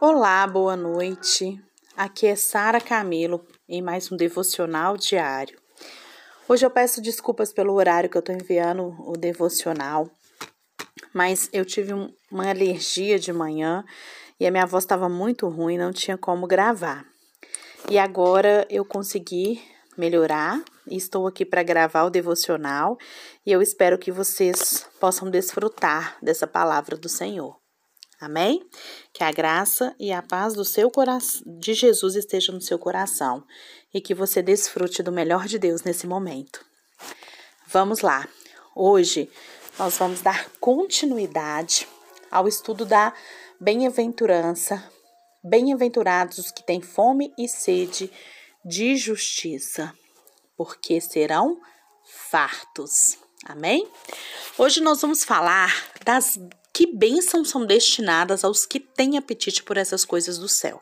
Olá, boa noite. Aqui é Sara Camilo em mais um devocional diário. Hoje eu peço desculpas pelo horário que eu estou enviando o devocional, mas eu tive um, uma alergia de manhã e a minha voz estava muito ruim, não tinha como gravar. E agora eu consegui melhorar e estou aqui para gravar o devocional e eu espero que vocês possam desfrutar dessa palavra do Senhor. Amém? Que a graça e a paz do seu coração, de Jesus esteja no seu coração e que você desfrute do melhor de Deus nesse momento. Vamos lá. Hoje nós vamos dar continuidade ao estudo da bem-aventurança. Bem-aventurados os que têm fome e sede de justiça, porque serão fartos. Amém? Hoje nós vamos falar das que bênçãos são destinadas aos que têm apetite por essas coisas do céu.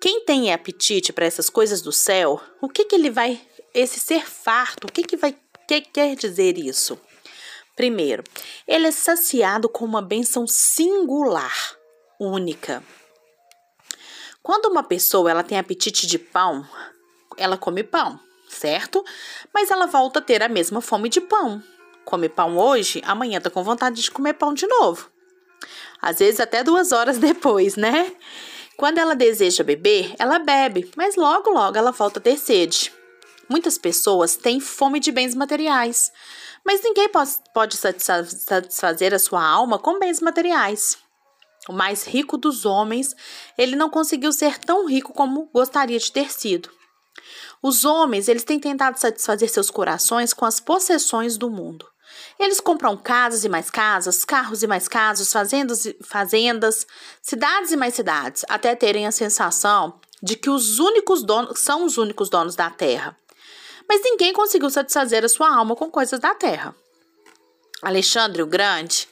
Quem tem apetite para essas coisas do céu, o que, que ele vai. Esse ser farto, o que, que vai que quer dizer isso? Primeiro, ele é saciado com uma bênção singular, única. Quando uma pessoa ela tem apetite de pão, ela come pão, certo? Mas ela volta a ter a mesma fome de pão come pão hoje, amanhã tá com vontade de comer pão de novo. Às vezes até duas horas depois, né? Quando ela deseja beber, ela bebe, mas logo, logo ela volta a ter sede. Muitas pessoas têm fome de bens materiais, mas ninguém pode satisfazer a sua alma com bens materiais. O mais rico dos homens, ele não conseguiu ser tão rico como gostaria de ter sido. Os homens, eles têm tentado satisfazer seus corações com as possessões do mundo. Eles compram casas e mais casas, carros e mais carros, fazendas e fazendas, cidades e mais cidades, até terem a sensação de que os únicos donos são os únicos donos da terra. Mas ninguém conseguiu satisfazer a sua alma com coisas da terra. Alexandre o Grande,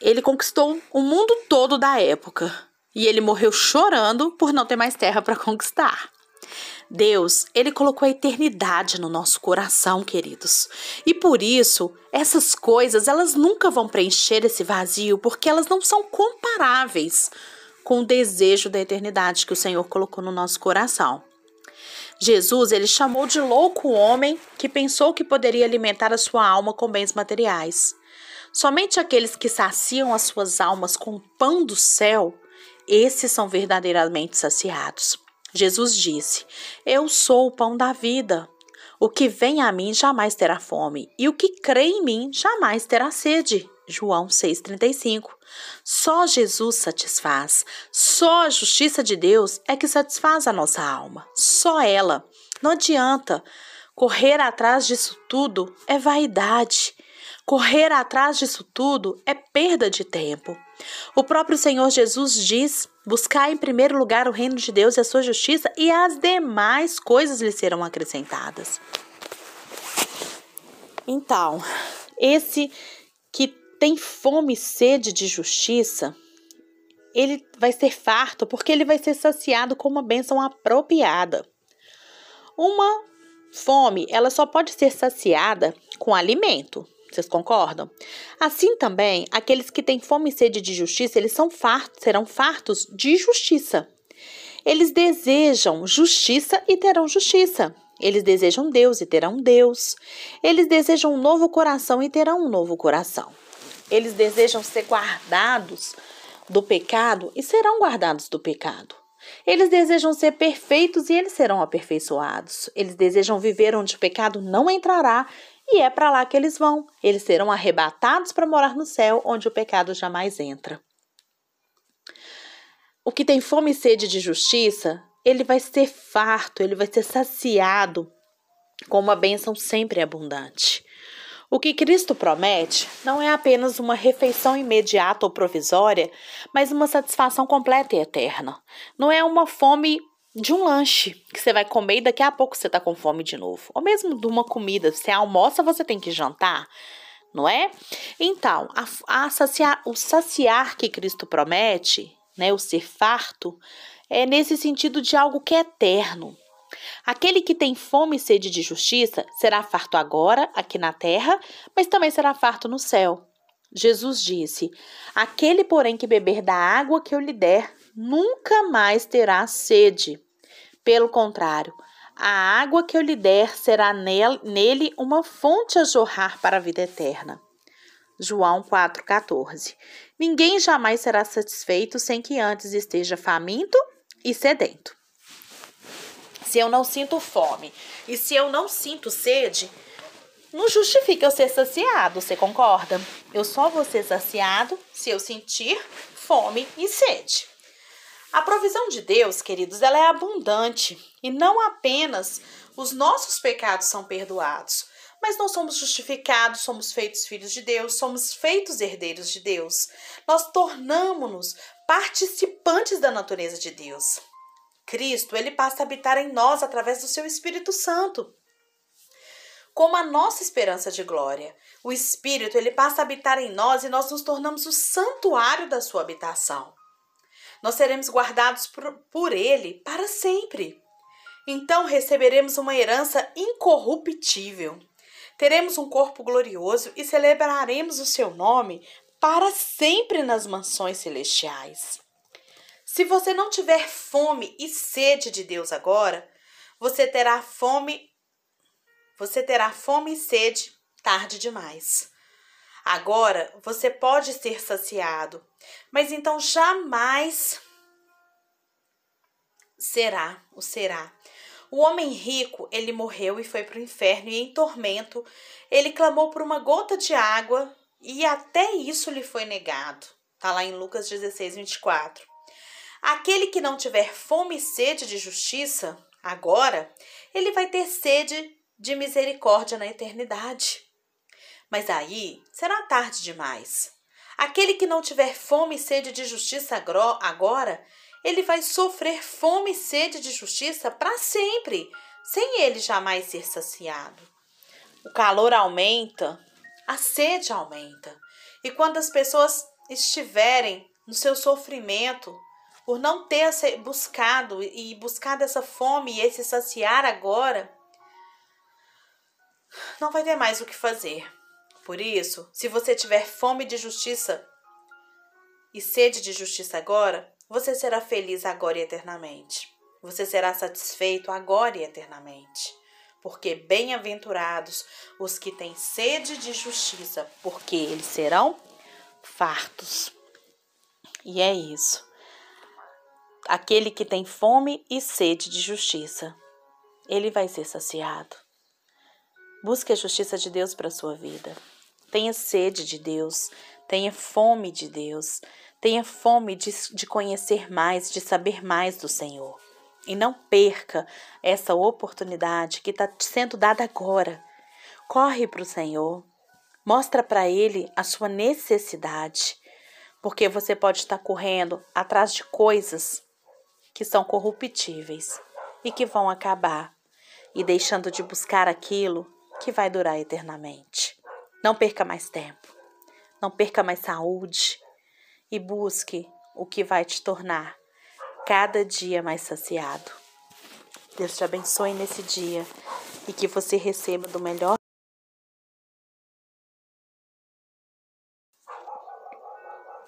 ele conquistou o mundo todo da época e ele morreu chorando por não ter mais terra para conquistar. Deus, ele colocou a eternidade no nosso coração, queridos. E por isso, essas coisas, elas nunca vão preencher esse vazio, porque elas não são comparáveis com o desejo da eternidade que o Senhor colocou no nosso coração. Jesus, ele chamou de louco o homem que pensou que poderia alimentar a sua alma com bens materiais. Somente aqueles que saciam as suas almas com o pão do céu, esses são verdadeiramente saciados. Jesus disse: Eu sou o pão da vida. O que vem a mim jamais terá fome, e o que crê em mim jamais terá sede. João 6,35. Só Jesus satisfaz. Só a justiça de Deus é que satisfaz a nossa alma. Só ela. Não adianta. Correr atrás disso tudo é vaidade. Correr atrás disso tudo é perda de tempo. O próprio Senhor Jesus diz: buscar em primeiro lugar o reino de Deus e a sua justiça, e as demais coisas lhe serão acrescentadas. Então, esse que tem fome e sede de justiça, ele vai ser farto porque ele vai ser saciado com uma bênção apropriada. Uma fome, ela só pode ser saciada com alimento. Vocês concordam? Assim também, aqueles que têm fome e sede de justiça, eles são fartos, serão fartos de justiça. Eles desejam justiça e terão justiça. Eles desejam Deus e terão Deus. Eles desejam um novo coração e terão um novo coração. Eles desejam ser guardados do pecado e serão guardados do pecado. Eles desejam ser perfeitos e eles serão aperfeiçoados. Eles desejam viver onde o pecado não entrará e é para lá que eles vão. Eles serão arrebatados para morar no céu, onde o pecado jamais entra. O que tem fome e sede de justiça, ele vai ser farto, ele vai ser saciado com uma bênção sempre abundante. O que Cristo promete não é apenas uma refeição imediata ou provisória, mas uma satisfação completa e eterna. Não é uma fome de um lanche que você vai comer e daqui a pouco você tá com fome de novo. Ou mesmo de uma comida, você almoça, você tem que jantar, não é? Então, a, a saciar, o saciar que Cristo promete, né, o ser farto, é nesse sentido de algo que é eterno. Aquele que tem fome e sede de justiça será farto agora, aqui na terra, mas também será farto no céu. Jesus disse: Aquele, porém, que beber da água que eu lhe der, nunca mais terá sede. Pelo contrário, a água que eu lhe der será nele uma fonte a jorrar para a vida eterna. João 4,14 Ninguém jamais será satisfeito sem que antes esteja faminto e sedento. Se eu não sinto fome e se eu não sinto sede, não justifica eu ser saciado, você concorda? Eu só vou ser saciado se eu sentir fome e sede. A provisão de Deus, queridos, ela é abundante e não apenas os nossos pecados são perdoados, mas nós somos justificados, somos feitos filhos de Deus, somos feitos herdeiros de Deus. Nós tornamos-nos participantes da natureza de Deus. Cristo, ele passa a habitar em nós através do seu Espírito Santo. Como a nossa esperança de glória, o Espírito, ele passa a habitar em nós e nós nos tornamos o santuário da sua habitação nós seremos guardados por, por Ele para sempre. Então receberemos uma herança incorruptível. Teremos um corpo glorioso e celebraremos o seu nome para sempre nas mansões celestiais. Se você não tiver fome e sede de Deus agora, você terá fome você terá fome e sede tarde demais. Agora você pode ser saciado, mas então jamais será o será. O homem rico, ele morreu e foi para o inferno, e em tormento, ele clamou por uma gota de água, e até isso lhe foi negado. Está lá em Lucas 16, 24. Aquele que não tiver fome e sede de justiça, agora, ele vai ter sede de misericórdia na eternidade. Mas aí será tarde demais. Aquele que não tiver fome e sede de justiça agora, ele vai sofrer fome e sede de justiça para sempre, sem ele jamais ser saciado. O calor aumenta, a sede aumenta. E quando as pessoas estiverem no seu sofrimento, por não ter buscado e buscado essa fome e esse saciar agora, não vai ter mais o que fazer. Por isso, se você tiver fome de justiça e sede de justiça agora, você será feliz agora e eternamente. Você será satisfeito agora e eternamente. Porque bem-aventurados os que têm sede de justiça, porque eles serão fartos. E é isso. Aquele que tem fome e sede de justiça, ele vai ser saciado. Busque a justiça de Deus para a sua vida. Tenha sede de Deus, tenha fome de Deus, tenha fome de, de conhecer mais, de saber mais do Senhor. E não perca essa oportunidade que está sendo dada agora. Corre para o Senhor, mostra para Ele a sua necessidade, porque você pode estar correndo atrás de coisas que são corruptíveis e que vão acabar, e deixando de buscar aquilo que vai durar eternamente. Não perca mais tempo, não perca mais saúde e busque o que vai te tornar cada dia mais saciado. Deus te abençoe nesse dia e que você receba do melhor